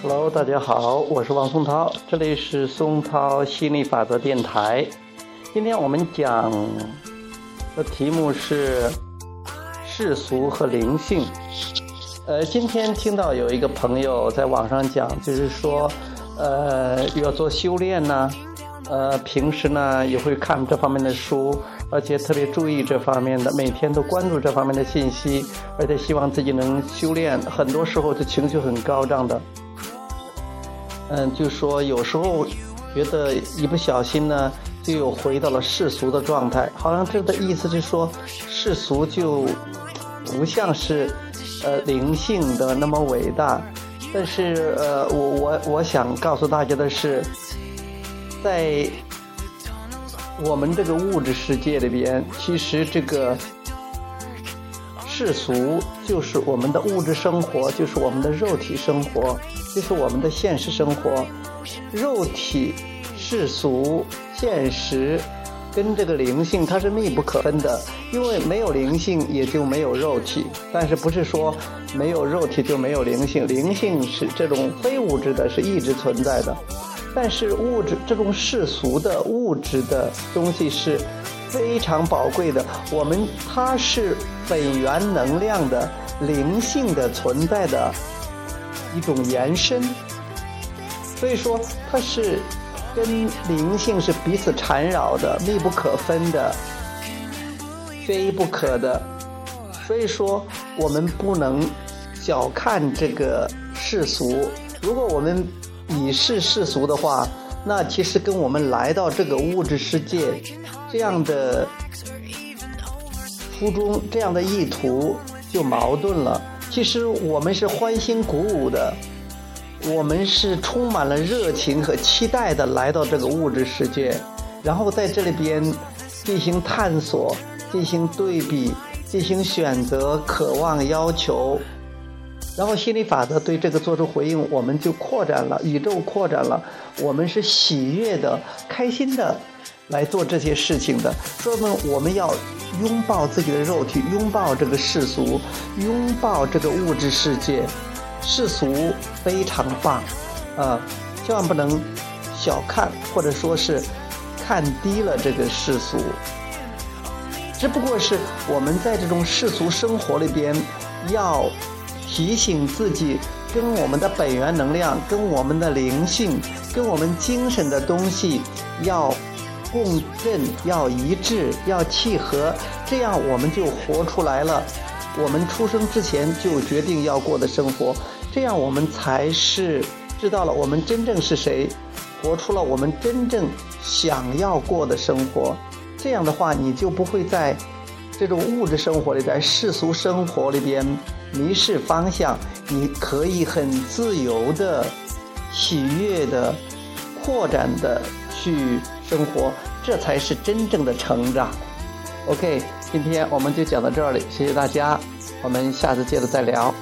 Hello，大家好，我是王松涛，这里是松涛心理法则电台。今天我们讲的题目是世俗和灵性。呃，今天听到有一个朋友在网上讲，就是说，呃，要做修炼呢，呃，平时呢也会看这方面的书，而且特别注意这方面的，每天都关注这方面的信息，而且希望自己能修炼。很多时候，这情绪很高涨的。嗯，就说有时候觉得一不小心呢，就又回到了世俗的状态，好像这个意思是说世俗就不像是呃灵性的那么伟大。但是呃，我我我想告诉大家的是，在我们这个物质世界里边，其实这个世俗就是我们的物质生活，就是我们的肉体生活。就是我们的现实生活，肉体、世俗、现实，跟这个灵性它是密不可分的。因为没有灵性，也就没有肉体。但是不是说没有肉体就没有灵性？灵性是这种非物质的，是一直存在的。但是物质这种世俗的物质的东西是非常宝贵的。我们它是本源能量的灵性的存在的。一种延伸，所以说它是跟灵性是彼此缠绕的、密不可分的、缺一不可的。所以说我们不能小看这个世俗。如果我们以视世俗的话，那其实跟我们来到这个物质世界这样的初衷、这样的意图就矛盾了。其实我们是欢欣鼓舞的，我们是充满了热情和期待的来到这个物质世界，然后在这里边进行探索、进行对比、进行选择、渴望、要求，然后心理法则对这个做出回应，我们就扩展了，宇宙扩展了，我们是喜悦的、开心的来做这些事情的。说明我们要。拥抱自己的肉体，拥抱这个世俗，拥抱这个物质世界。世俗非常棒，啊，千万不能小看或者说是看低了这个世俗。只不过是我们在这种世俗生活里边，要提醒自己，跟我们的本源能量、跟我们的灵性、跟我们精神的东西要。共振要一致，要契合，这样我们就活出来了。我们出生之前就决定要过的生活，这样我们才是知道了我们真正是谁，活出了我们真正想要过的生活。这样的话，你就不会在这种物质生活里，在世俗生活里边迷失方向。你可以很自由的、喜悦的、扩展的去。生活，这才是真正的成长。OK，今天我们就讲到这里，谢谢大家，我们下次接着再聊。